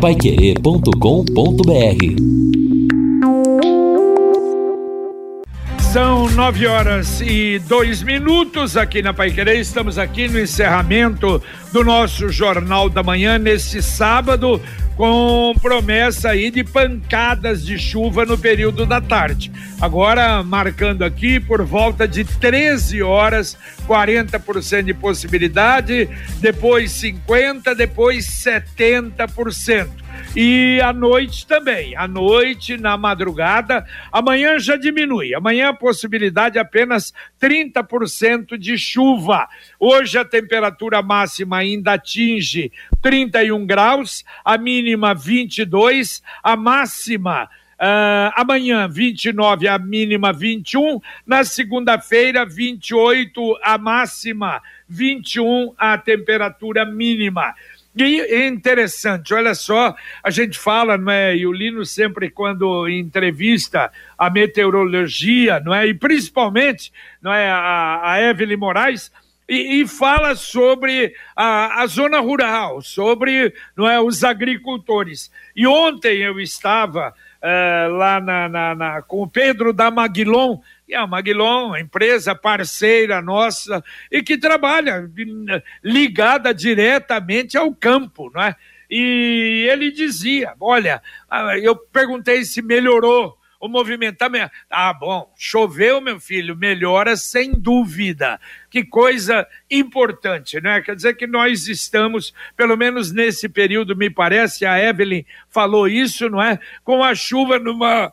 paiquerê.com.br São nove horas e dois minutos aqui na Pai Querer. Estamos aqui no encerramento do nosso Jornal da Manhã neste sábado, com promessa aí de pancadas de chuva no período da tarde. Agora, marcando aqui por volta de 13 horas, 40% de possibilidade, depois 50%, depois 70% e à noite também. À noite, na madrugada, amanhã já diminui. Amanhã a possibilidade é apenas 30% de chuva. Hoje a temperatura máxima ainda atinge 31 graus, a mínima 22, a máxima Uh, amanhã 29, a mínima 21. Na segunda-feira, 28, a máxima, 21, a temperatura mínima. E interessante, olha só, a gente fala, não é? E o Lino sempre, quando entrevista a meteorologia, não é? E principalmente, não é? A, a Evelyn Moraes, e, e, fala sobre a, a, zona rural, sobre não é, os agricultores. E ontem eu estava uh, lá na, na, na, com o Pedro da Maguilon, e a Maguilon, empresa parceira nossa e que trabalha ligada diretamente ao campo, não é? E ele dizia: Olha, ah, eu perguntei se melhorou o movimentamento. Ah, bom, choveu, meu filho, melhora sem dúvida. Que coisa importante, né? Quer dizer que nós estamos, pelo menos nesse período, me parece, a Evelyn falou isso, não é? Com a chuva numa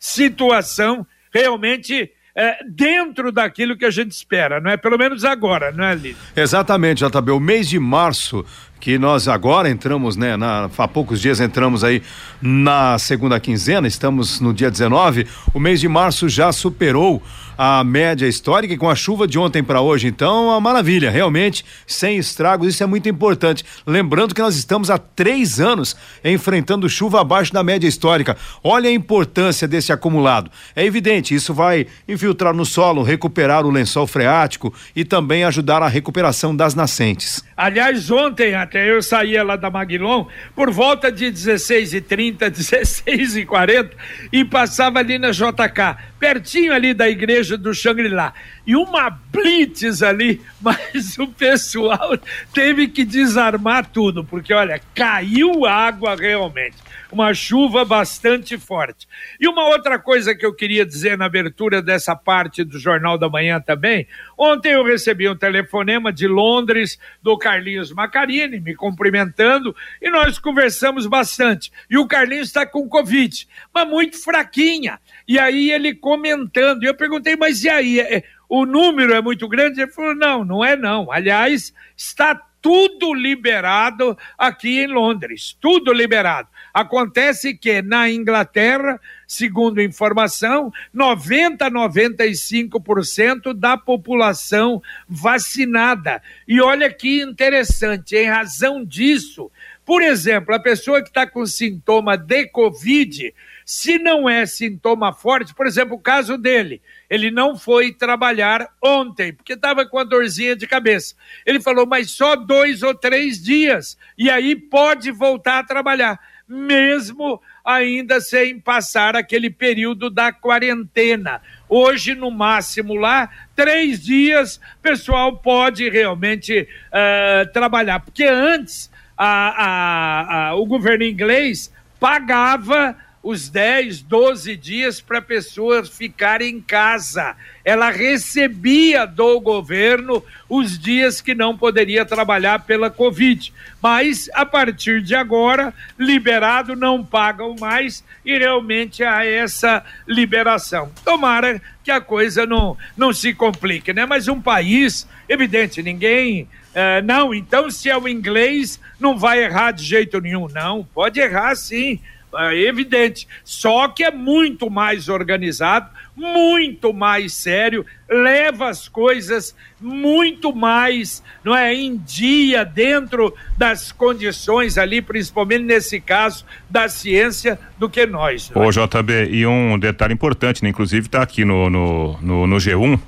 situação realmente é, dentro daquilo que a gente espera, não é? Pelo menos agora, não é, Lívia? Exatamente, JB. O mês de março, que nós agora entramos, né? Na, há poucos dias entramos aí na segunda quinzena, estamos no dia 19. O mês de março já superou a média histórica e com a chuva de ontem para hoje, então, uma maravilha, realmente, sem estragos, isso é muito importante. Lembrando que nós estamos há três anos enfrentando chuva abaixo da média histórica. Olha a importância desse acumulado. É evidente, isso vai infiltrar no solo, recuperar o lençol freático e também ajudar a recuperação das nascentes. Aliás, ontem até eu saía lá da Maguilon por volta de 16h30, 16h40 e passava ali na JK, pertinho ali da igreja do Xangri-Lá. E uma blitz ali, mas o pessoal teve que desarmar tudo, porque olha, caiu água realmente uma chuva bastante forte. E uma outra coisa que eu queria dizer na abertura dessa parte do Jornal da Manhã também, ontem eu recebi um telefonema de Londres do Carlinhos Macarini me cumprimentando e nós conversamos bastante. E o Carlinhos está com Covid, mas muito fraquinha. E aí ele comentando, e eu perguntei, mas e aí? É, o número é muito grande? Ele falou, não, não é não. Aliás, está tudo liberado aqui em Londres, tudo liberado. Acontece que na Inglaterra, segundo informação, 90 95% da população vacinada. E olha que interessante, em razão disso, por exemplo, a pessoa que está com sintoma de Covid, se não é sintoma forte, por exemplo, o caso dele, ele não foi trabalhar ontem, porque estava com a dorzinha de cabeça. Ele falou, mas só dois ou três dias, e aí pode voltar a trabalhar, mesmo ainda sem passar aquele período da quarentena. Hoje, no máximo lá, três dias, pessoal pode realmente uh, trabalhar, porque antes a, a, a, o governo inglês pagava os 10, 12 dias para pessoas ficarem em casa. Ela recebia do governo os dias que não poderia trabalhar pela Covid. Mas, a partir de agora, liberado, não pagam mais e realmente há essa liberação. Tomara que a coisa não, não se complique, né? Mas um país, evidente, ninguém. Uh, não, então se é o inglês, não vai errar de jeito nenhum. Não, pode errar sim é evidente. Só que é muito mais organizado, muito mais sério, leva as coisas muito mais, não é, em dia dentro das condições ali, principalmente nesse caso da ciência, do que nós. Ô, é? JB, e um detalhe importante, né? inclusive está aqui no, no, no, no G1,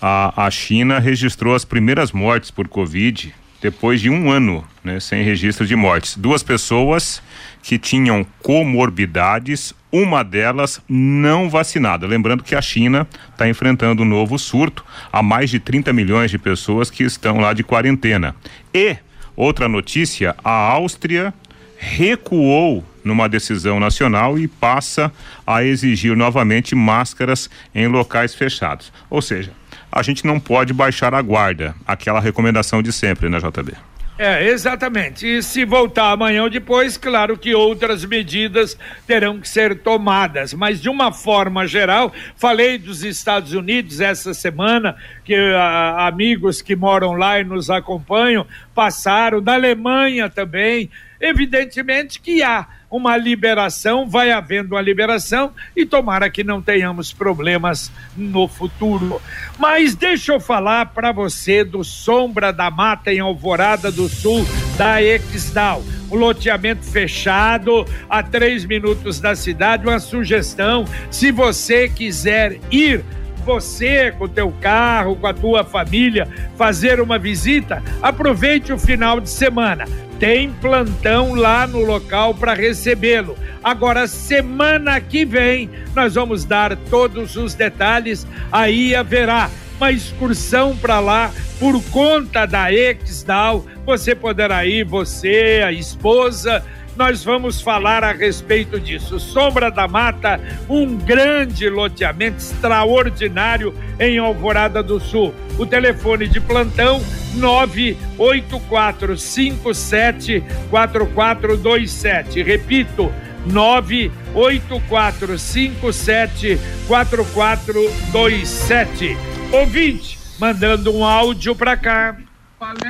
a, a China registrou as primeiras mortes por Covid depois de um ano né, sem registro de mortes. Duas pessoas que tinham comorbidades, uma delas não vacinada. Lembrando que a China está enfrentando um novo surto, há mais de 30 milhões de pessoas que estão lá de quarentena. E, outra notícia, a Áustria recuou numa decisão nacional e passa a exigir novamente máscaras em locais fechados. Ou seja, a gente não pode baixar a guarda, aquela recomendação de sempre, né, JB? É, exatamente. E se voltar amanhã ou depois, claro que outras medidas terão que ser tomadas. Mas, de uma forma geral, falei dos Estados Unidos essa semana, que a, amigos que moram lá e nos acompanham passaram, da Alemanha também. Evidentemente que há uma liberação, vai havendo uma liberação e tomara que não tenhamos problemas no futuro. Mas deixa eu falar para você do Sombra da Mata em Alvorada do Sul da Exdal. O loteamento fechado a três minutos da cidade. Uma sugestão: se você quiser ir você com o teu carro, com a tua família, fazer uma visita, aproveite o final de semana. Tem plantão lá no local para recebê-lo. Agora, semana que vem, nós vamos dar todos os detalhes. Aí haverá uma excursão para lá por conta da Exdal. Você poderá ir, você, a esposa, nós vamos falar a respeito disso. Sombra da Mata, um grande loteamento extraordinário em Alvorada do Sul. O telefone de plantão 98457 4427. Repito, 98457 4427. Ouvinte, mandando um áudio para cá.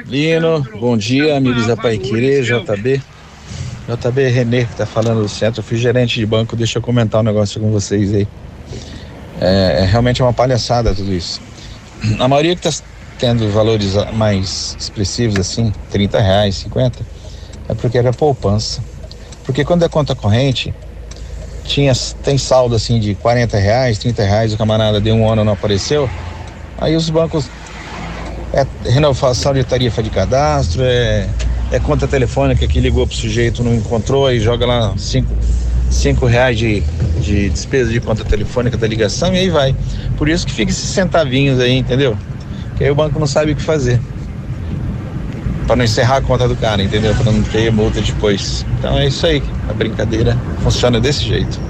Lino, bom dia, amigos da Paiquerê, JB. JB Renê, que tá falando do centro, eu fui gerente de banco, deixa eu comentar um negócio com vocês aí. É, é realmente uma palhaçada tudo isso. A maioria que está tendo valores mais expressivos assim, 30 reais, 50, é porque era poupança. Porque quando é conta corrente, tinha, tem saldo assim de 40 reais, 30 reais, o camarada de um ano não apareceu, aí os bancos é renovação de tarifa de cadastro, é é conta telefônica que ligou pro sujeito, não encontrou, aí joga lá cinco, cinco reais de, de despesa de conta telefônica da ligação e aí vai. Por isso que fica esses centavinhos aí, entendeu? Que aí o banco não sabe o que fazer. Para não encerrar a conta do cara, entendeu? Para não ter multa depois. Então é isso aí, a brincadeira funciona desse jeito.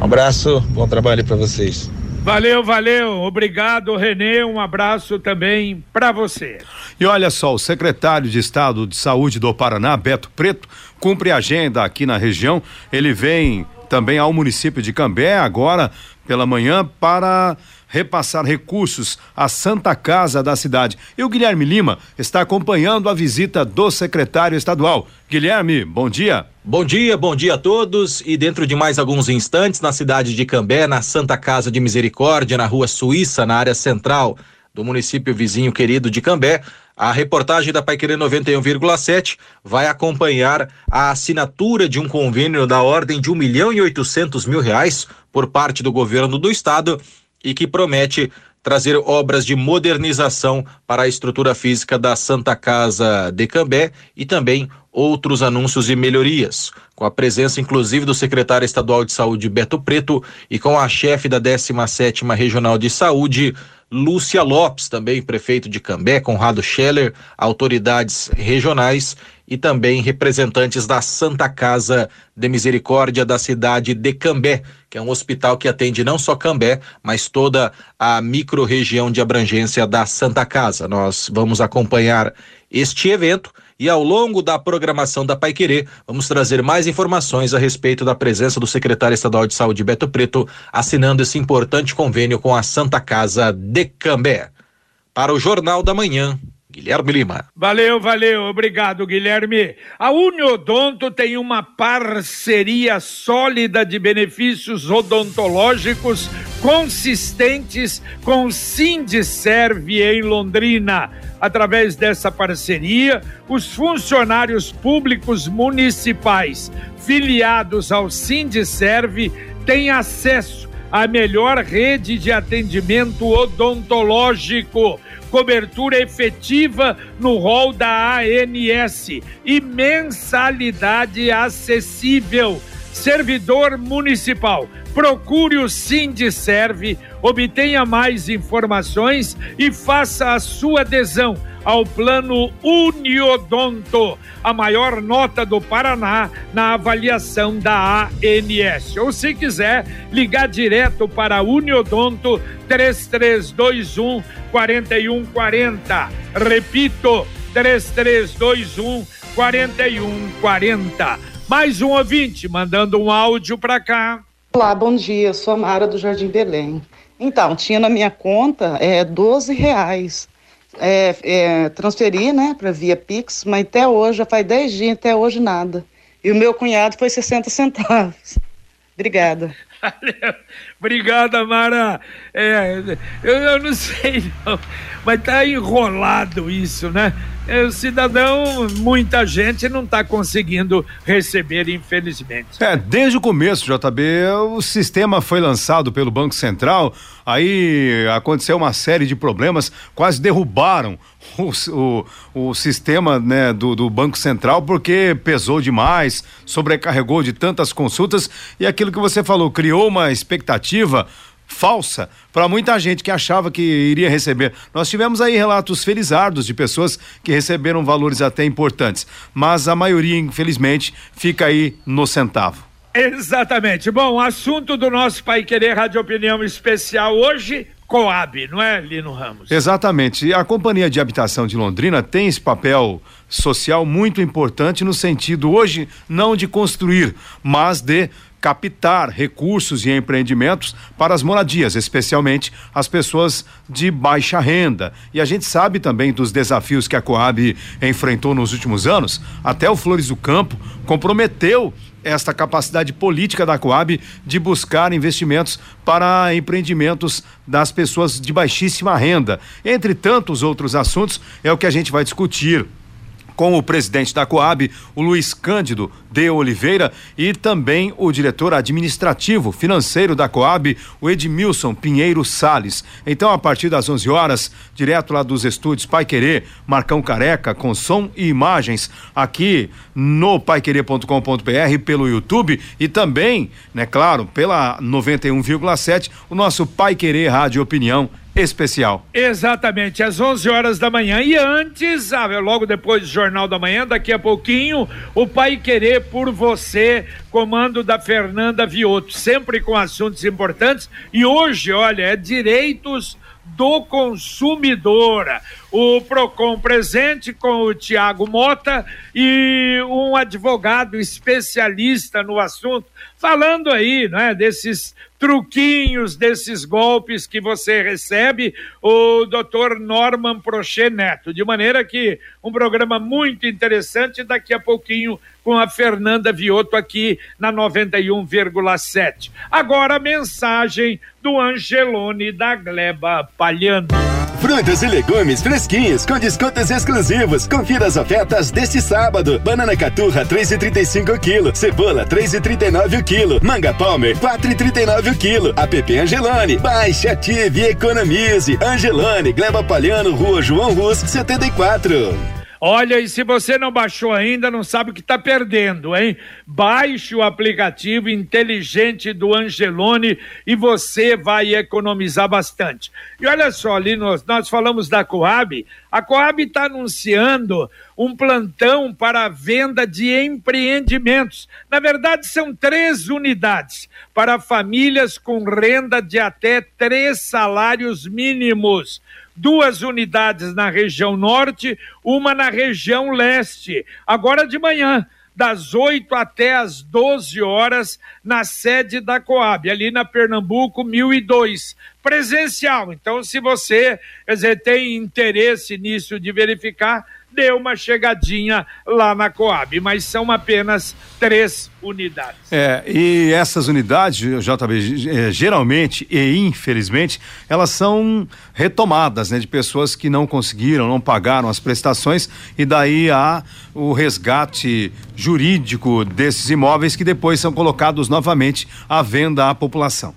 Um abraço, bom trabalho para vocês. Valeu, valeu. Obrigado, Renê. Um abraço também para você. E olha só, o secretário de Estado de Saúde do Paraná, Beto Preto, cumpre agenda aqui na região. Ele vem também ao município de Cambé agora pela manhã para repassar recursos à Santa Casa da cidade. E o Guilherme Lima está acompanhando a visita do secretário estadual. Guilherme, bom dia. Bom dia, bom dia a todos. E dentro de mais alguns instantes, na cidade de Cambé, na Santa Casa de Misericórdia, na rua Suíça, na área central do município vizinho querido de Cambé, a reportagem da Paiquerê 91,7 vai acompanhar a assinatura de um convênio da ordem de um milhão e oitocentos mil reais por parte do governo do estado e que promete trazer obras de modernização para a estrutura física da Santa Casa de Cambé e também outros anúncios e melhorias, com a presença inclusive do secretário estadual de saúde Beto Preto e com a chefe da 17ª Regional de Saúde, Lúcia Lopes, também prefeito de Cambé, Conrado Scheller, autoridades regionais e também representantes da Santa Casa de Misericórdia da cidade de Cambé, que é um hospital que atende não só Cambé, mas toda a microrregião de abrangência da Santa Casa. Nós vamos acompanhar este evento e ao longo da programação da Paiquerê, vamos trazer mais informações a respeito da presença do secretário estadual de saúde Beto Preto assinando esse importante convênio com a Santa Casa de Cambé. Para o Jornal da Manhã, Guilherme Lima. Valeu, valeu, obrigado, Guilherme. A Uniodonto tem uma parceria sólida de benefícios odontológicos consistentes com o Sindiserve em Londrina. Através dessa parceria, os funcionários públicos municipais filiados ao Sindiserve têm acesso à melhor rede de atendimento odontológico cobertura efetiva no rol da ANS e mensalidade acessível. Servidor municipal, procure o Sindiserve, obtenha mais informações e faça a sua adesão ao plano Uniodonto, a maior nota do Paraná na avaliação da ANS. Ou se quiser, ligar direto para Uniodonto 3321 4140. Repito, 3321 4140. Mais um ouvinte mandando um áudio para cá. Olá, bom dia. Eu sou a Mara do Jardim Belém. Então, tinha na minha conta é, 12 reais é, é, né, para via Pix, mas até hoje, já faz 10 dias, até hoje nada. E o meu cunhado foi 60 centavos. Obrigada. Obrigada, Mara. É, eu, eu, não sei, não, mas tá enrolado isso, né? É, o cidadão, muita gente não está conseguindo receber, infelizmente. É, desde o começo, JB, o sistema foi lançado pelo Banco Central, aí aconteceu uma série de problemas, quase derrubaram o, o, o sistema né, do, do Banco Central porque pesou demais, sobrecarregou de tantas consultas e aquilo que você falou, criou uma expectativa falsa para muita gente que achava que iria receber. Nós tivemos aí relatos felizardos de pessoas que receberam valores até importantes, mas a maioria, infelizmente, fica aí no centavo. Exatamente. Bom, assunto do nosso Pai Querer Rádio Opinião Especial hoje, Coab, não é, Lino Ramos? Exatamente. E a Companhia de Habitação de Londrina tem esse papel social muito importante no sentido hoje não de construir, mas de captar recursos e empreendimentos para as moradias, especialmente as pessoas de baixa renda. E a gente sabe também dos desafios que a Coab enfrentou nos últimos anos. Até o Flores do Campo comprometeu esta capacidade política da Coab de buscar investimentos para empreendimentos das pessoas de baixíssima renda. Entre tantos outros assuntos, é o que a gente vai discutir com o presidente da Coab, o Luiz Cândido de Oliveira, e também o diretor administrativo financeiro da Coab, o Edmilson Pinheiro Sales. Então, a partir das 11 horas, direto lá dos estúdios Pai Querer, Marcão Careca, com som e imagens, aqui no paiquerer.com.br, pelo YouTube e também, né, claro, pela 91,7, o nosso Pai Querer Rádio Opinião especial. Exatamente, às 11 horas da manhã. E antes, ah, logo depois do Jornal da Manhã, daqui a pouquinho, o Pai Querer por Você, comando da Fernanda Vioto, sempre com assuntos importantes. E hoje, olha, é direitos do consumidor. O Procon presente com o Tiago Mota e um advogado especialista no assunto, falando aí, né, desses truquinhos, desses golpes que você recebe, o doutor Norman Prochet Neto. De maneira que um programa muito interessante daqui a pouquinho com a Fernanda Vioto aqui na 91,7. Agora a mensagem do Angelone da Gleba Palhano. Frutas e legumes fresquinhos com descontos exclusivos. Confira as ofertas deste sábado. Banana caturra 3,35 o quilo. Cebola 3,39 o quilo. Manga Palmer 4,39 o quilo. App Angelone. Baixe, ative e economize. Angelone, Gleba Palhano, Rua João Rus, 74. Olha, e se você não baixou ainda, não sabe o que está perdendo, hein? Baixe o aplicativo inteligente do Angelone e você vai economizar bastante. E olha só, ali nós, nós falamos da Coab. A Coab está anunciando um plantão para a venda de empreendimentos. Na verdade, são três unidades para famílias com renda de até três salários mínimos duas unidades na região norte, uma na região leste. Agora de manhã, das 8 até as 12 horas, na sede da Coab, ali na Pernambuco 1002. Presencial. Então, se você quer dizer, tem interesse nisso de verificar, dê uma chegadinha lá na Coab, mas são apenas três unidades. É, e essas unidades, JB, é, geralmente e infelizmente, elas são retomadas, né, de pessoas que não conseguiram, não pagaram as prestações e daí há o resgate jurídico desses imóveis que depois são colocados novamente à venda à população.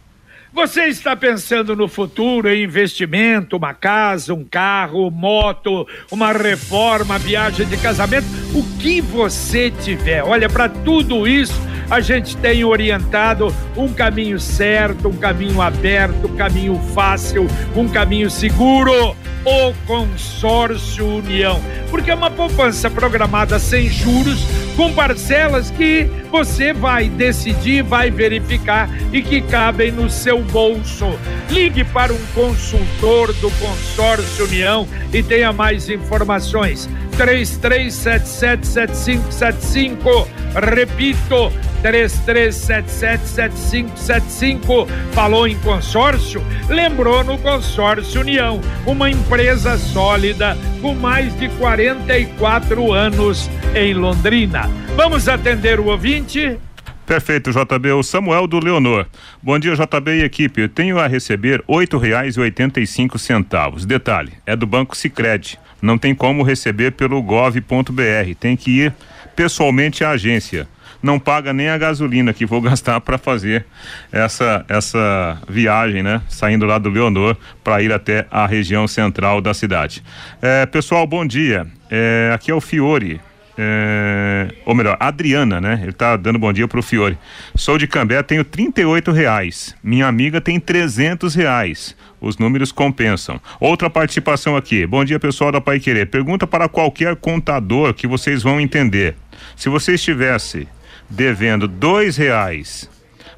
Você está pensando no futuro em investimento, uma casa, um carro, moto, uma reforma, viagem de casamento, o que você tiver. Olha, para tudo isso, a gente tem orientado um caminho certo, um caminho aberto, um caminho fácil, um caminho seguro. O Consórcio União, porque é uma poupança programada sem juros, com parcelas que você vai decidir, vai verificar e que cabem no seu bolso. Ligue para um consultor do Consórcio União e tenha mais informações. 33777575. Repito, 33777575. Falou em consórcio? Lembrou no Consórcio União, uma empresa sólida com mais de 44 anos em Londrina. Vamos atender o ouvinte? Perfeito, JB. O Samuel do Leonor. Bom dia, JB e equipe. Eu tenho a receber oito reais e oitenta e cinco centavos. Detalhe, é do Banco Sicredi. Não tem como receber pelo gov.br. Tem que ir pessoalmente à agência. Não paga nem a gasolina que vou gastar para fazer essa essa viagem, né? Saindo lá do Leonor para ir até a região central da cidade. É, pessoal, bom dia. É, aqui é o Fiore é, ou melhor, Adriana, né? Ele tá dando bom dia pro Fiore. Sou de Cambé, tenho 38 reais. Minha amiga tem 300 reais. Os números compensam. Outra participação aqui. Bom dia, pessoal da Pai Querer. Pergunta para qualquer contador que vocês vão entender. Se você estivesse devendo dois reais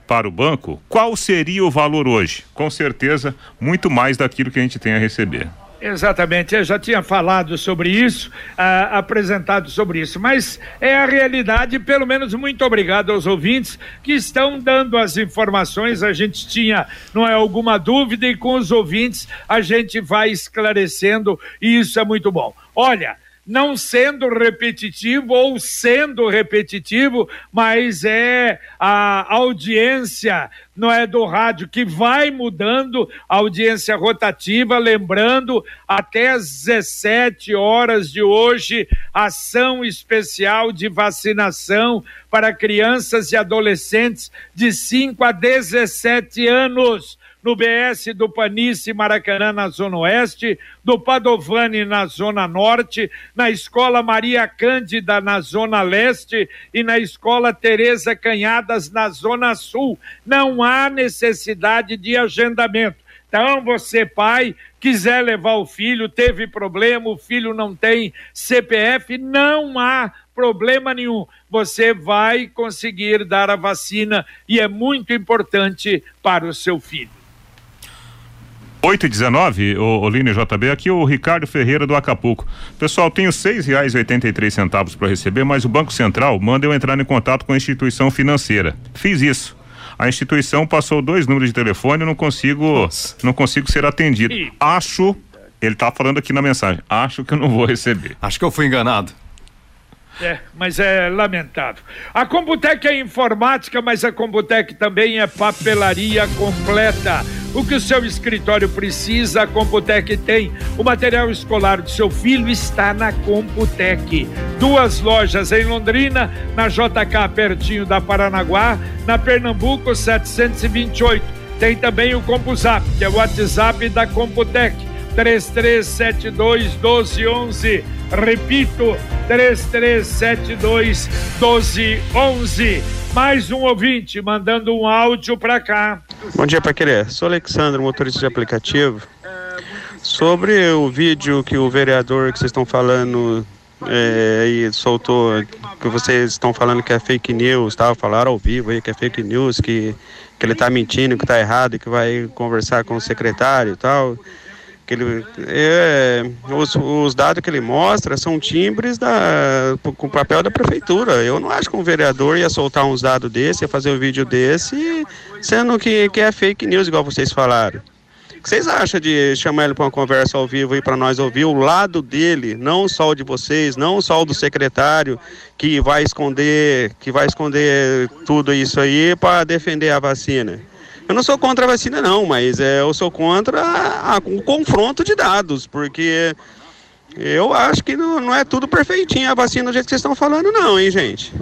para o banco, qual seria o valor hoje? Com certeza, muito mais daquilo que a gente tem a receber. Exatamente, eu já tinha falado sobre isso, ah, apresentado sobre isso, mas é a realidade, pelo menos muito obrigado aos ouvintes que estão dando as informações, a gente tinha, não é alguma dúvida, e com os ouvintes a gente vai esclarecendo, e isso é muito bom. Olha, não sendo repetitivo ou sendo repetitivo, mas é a audiência, não é do rádio que vai mudando, audiência rotativa, lembrando até às 17 horas de hoje, ação especial de vacinação para crianças e adolescentes de 5 a 17 anos no BS do Panice Maracanã, na Zona Oeste, do Padovani, na Zona Norte, na Escola Maria Cândida, na Zona Leste e na Escola Tereza Canhadas, na Zona Sul. Não há necessidade de agendamento. Então, você, pai, quiser levar o filho, teve problema, o filho não tem CPF, não há problema nenhum. Você vai conseguir dar a vacina e é muito importante para o seu filho. 8 e 19, o Oline JB, aqui o Ricardo Ferreira do Acapulco. Pessoal, tenho seis reais oitenta e três centavos para receber, mas o Banco Central manda eu entrar em contato com a instituição financeira. Fiz isso. A instituição passou dois números de telefone, não consigo, não consigo ser atendido. Acho, ele está falando aqui na mensagem, acho que eu não vou receber. Acho que eu fui enganado. É, mas é lamentável. A Computec é informática, mas a Computec também é papelaria completa. O que o seu escritório precisa, a Computec tem. O material escolar do seu filho está na Computec. Duas lojas em Londrina, na JK, pertinho da Paranaguá, na Pernambuco 728. Tem também o CompuZap, que é o WhatsApp da Computec. 3372 1211. Repito, 3372 1211. Mais um ouvinte mandando um áudio para cá. Bom dia, para querer. Sou Alexandre, motorista de aplicativo. Sobre o vídeo que o vereador que vocês estão falando é, soltou, que vocês estão falando que é fake news, tá? falaram ao vivo aí que é fake news, que, que ele está mentindo, que está errado, que vai conversar com o secretário e tal que ele é, os, os, dados que ele mostra são timbres da, com papel da prefeitura. Eu não acho que um vereador ia soltar uns dados desse, ia fazer um vídeo desse, sendo que, que é fake news, igual vocês falaram. O que vocês acham de chamar ele para uma conversa ao vivo e para nós ouvir o lado dele, não só o de vocês, não só o do secretário que vai esconder, que vai esconder tudo isso aí para defender a vacina? Eu não sou contra a vacina, não, mas é, eu sou contra o confronto de dados, porque eu acho que não, não é tudo perfeitinho a vacina do jeito que vocês estão falando, não, hein, gente?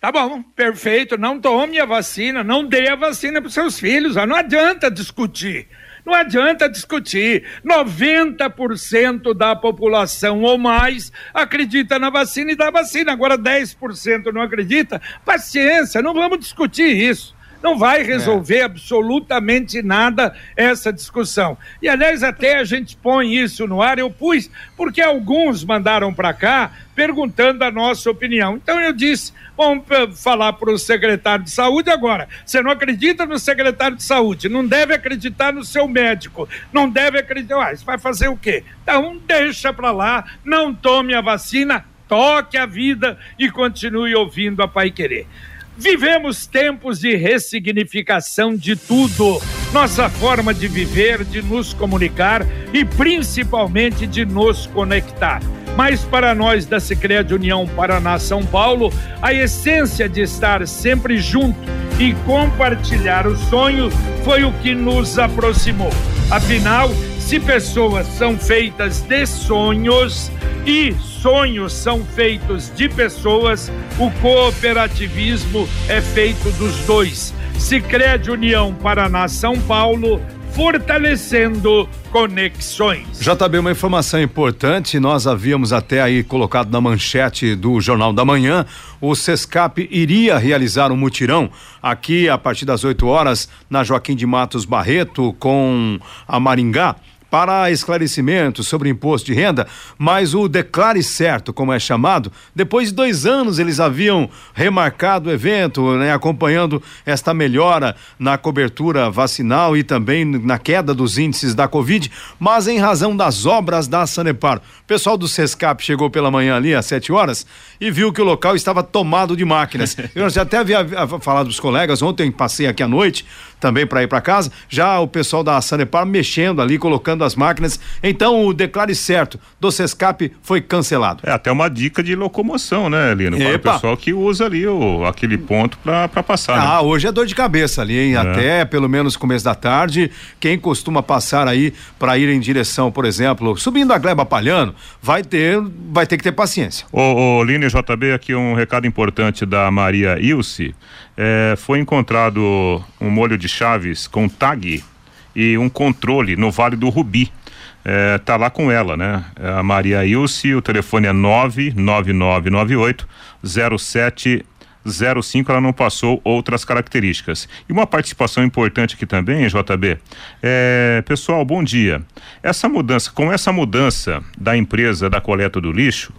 Tá bom, perfeito. Não tome a vacina, não dê a vacina para seus filhos. Não adianta discutir. Não adianta discutir. 90% da população ou mais acredita na vacina e dá vacina. Agora 10% não acredita. Paciência, não vamos discutir isso não vai resolver é. absolutamente nada essa discussão. E aliás, até a gente põe isso no ar, eu pus, porque alguns mandaram para cá perguntando a nossa opinião. Então eu disse, vamos falar para o secretário de saúde agora. Você não acredita no secretário de saúde, não deve acreditar no seu médico, não deve acreditar. Ah, você vai fazer o quê? Então deixa para lá, não tome a vacina, toque a vida e continue ouvindo a Pai Querer. Vivemos tempos de ressignificação de tudo. Nossa forma de viver, de nos comunicar e principalmente de nos conectar. Mas para nós da Sicredi União Paraná São Paulo, a essência de estar sempre junto e compartilhar o sonho foi o que nos aproximou. Afinal, se pessoas são feitas de sonhos e sonhos são feitos de pessoas, o cooperativismo é feito dos dois. Sicredi União Paraná São Paulo fortalecendo conexões. JB, uma informação importante, nós havíamos até aí colocado na manchete do Jornal da Manhã, o Sescap iria realizar um mutirão aqui a partir das 8 horas na Joaquim de Matos Barreto com a Maringá para esclarecimento sobre imposto de renda, mas o Declare Certo, como é chamado, depois de dois anos eles haviam remarcado o evento, né, acompanhando esta melhora na cobertura vacinal e também na queda dos índices da Covid, mas em razão das obras da Sanepar. O pessoal do Sescap chegou pela manhã ali às sete horas e viu que o local estava tomado de máquinas. Eu já até havia falado dos colegas, ontem passei aqui à noite também para ir para casa, já o pessoal da Sanepar mexendo ali, colocando as máquinas. Então o declare certo do Sescap foi cancelado. É até uma dica de locomoção, né, Lino? Para Epa. o pessoal que usa ali o, aquele ponto para passar. Né? Ah, né? hoje é dor de cabeça ali, hein? É. Até pelo menos começo da tarde, quem costuma passar aí para ir em direção, por exemplo, subindo a Gleba Palhano, vai ter, vai ter que ter paciência. O, o Lino JB, aqui um recado importante da Maria Ilse é, foi encontrado um molho de chaves com tag e um controle no Vale do Rubi. É, tá lá com ela, né? É a Maria Ilse, o telefone é 99998 0705, ela não passou outras características. E uma participação importante aqui também, JB. É, pessoal, bom dia. Essa mudança, com essa mudança da empresa da coleta do lixo,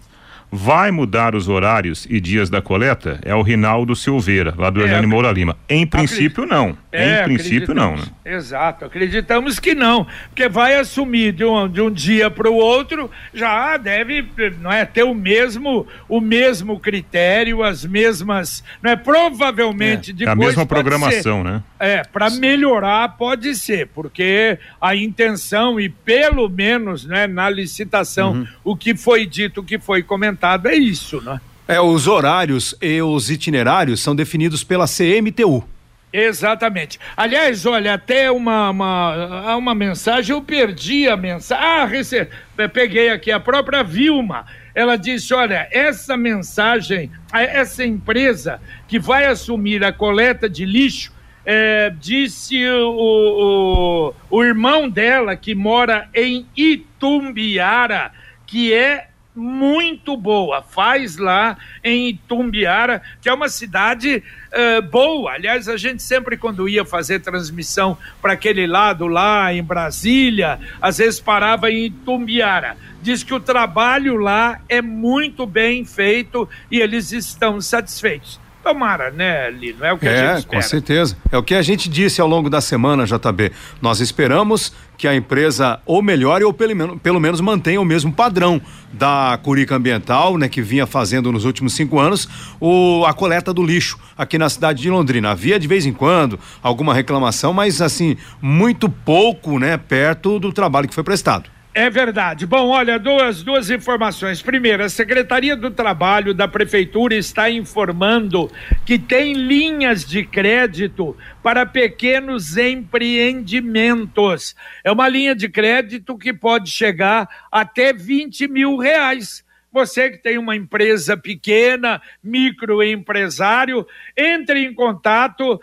Vai mudar os horários e dias da coleta? É o Rinaldo Silveira, lá do é, Hernani Moura Lima. Em princípio, não. É, em princípio, não. Né? Exato, acreditamos que não. Porque vai assumir de um, de um dia para o outro, já deve não é, ter o mesmo, o mesmo critério, as mesmas. Não é? Provavelmente é, depois. É a mesma programação, ser, né? É, para melhorar pode ser, porque a intenção, e pelo menos né, na licitação, uhum. o que foi dito, o que foi comentado é isso, né? É, os horários e os itinerários são definidos pela CMTU. Exatamente. Aliás, olha, até uma, uma, uma mensagem, eu perdi a mensagem. Ah, rece... peguei aqui a própria Vilma. Ela disse: olha, essa mensagem, essa empresa que vai assumir a coleta de lixo, é, disse o, o, o irmão dela, que mora em Itumbiara, que é muito boa. Faz lá em Itumbiara, que é uma cidade uh, boa. Aliás, a gente sempre, quando ia fazer transmissão para aquele lado lá em Brasília, às vezes parava em Itumbiara. Diz que o trabalho lá é muito bem feito e eles estão satisfeitos. Tomara, né, Lino? É o que é, a gente espera. Com certeza. É o que a gente disse ao longo da semana, JB. Nós esperamos que a empresa ou melhore ou pelo menos, pelo menos mantenha o mesmo padrão da Curica Ambiental, né, que vinha fazendo nos últimos cinco anos o, a coleta do lixo aqui na cidade de Londrina. Havia de vez em quando alguma reclamação, mas assim, muito pouco, né, perto do trabalho que foi prestado. É verdade. Bom, olha, duas, duas informações. Primeiro, a Secretaria do Trabalho da Prefeitura está informando que tem linhas de crédito para pequenos empreendimentos. É uma linha de crédito que pode chegar até 20 mil reais Você que tem uma empresa pequena, microempresário, entre em contato uh,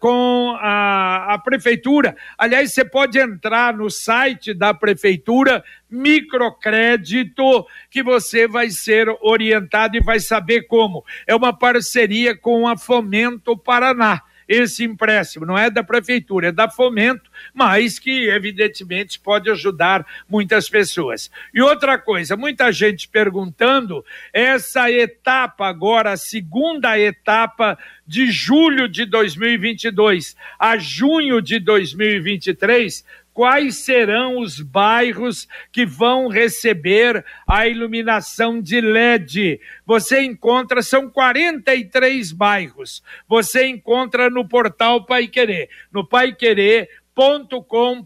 com a, a prefeitura. Aliás, você pode entrar no site da prefeitura microcrédito que você vai ser orientado e vai saber como. É uma parceria com a Fomento Paraná esse empréstimo, não é da prefeitura, é da Fomento, mas que evidentemente pode ajudar muitas pessoas. E outra coisa, muita gente perguntando, essa etapa agora, a segunda etapa de julho de 2022 a junho de 2023, quais serão os bairros que vão receber a iluminação de LED. Você encontra, são 43 bairros. Você encontra no portal Pai Querer. No Pai Querer com.br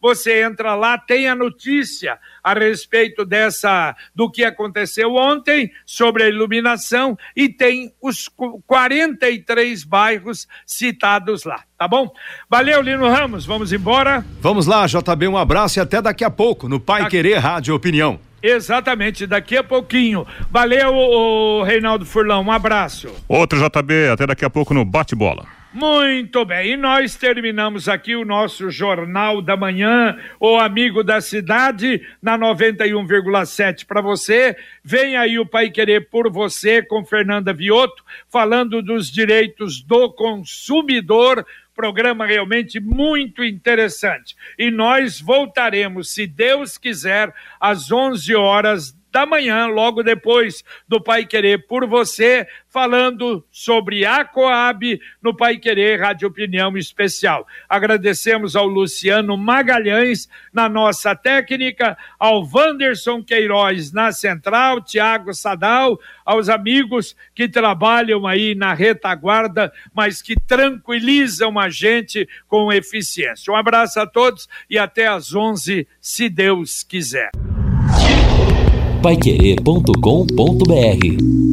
Você entra lá, tem a notícia a respeito dessa do que aconteceu ontem sobre a iluminação e tem os 43 bairros citados lá, tá bom? Valeu, Lino Ramos, vamos embora? Vamos lá, JB, um abraço e até daqui a pouco no Pai Querer Rádio Opinião. Exatamente, daqui a pouquinho. Valeu, o Reinaldo Furlão, um abraço. Outro JB, até daqui a pouco no Bate-Bola. Muito bem, e nós terminamos aqui o nosso Jornal da Manhã, o Amigo da Cidade, na 91,7 para você. Vem aí o Pai Querer por você, com Fernanda Vioto, falando dos direitos do consumidor. Programa realmente muito interessante. E nós voltaremos, se Deus quiser, às 11 horas da manhã, logo depois do Pai Querer por você, falando sobre a Coab no Pai Querer Rádio Opinião Especial. Agradecemos ao Luciano Magalhães na nossa técnica, ao Wanderson Queiroz na central, Tiago Sadal, aos amigos que trabalham aí na retaguarda, mas que tranquilizam a gente com eficiência. Um abraço a todos e até às 11, se Deus quiser paiquerê.com.br